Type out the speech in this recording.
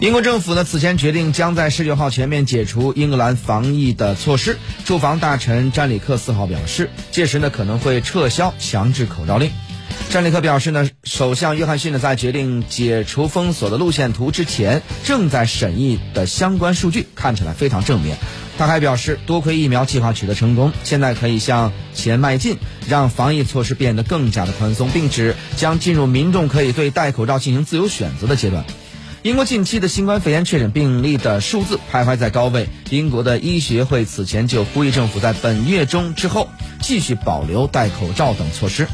英国政府呢此前决定将在十九号全面解除英格兰防疫的措施。住房大臣詹里克四号表示，届时呢可能会撤销强制口罩令。詹里克表示呢，首相约翰逊呢在决定解除封锁的路线图之前，正在审议的相关数据看起来非常正面。他还表示，多亏疫苗计划取得成功，现在可以向前迈进，让防疫措施变得更加的宽松，并指将进入民众可以对戴口罩进行自由选择的阶段。英国近期的新冠肺炎确诊病例的数字徘徊在高位。英国的医学会此前就呼吁政府在本月中之后继续保留戴口罩等措施。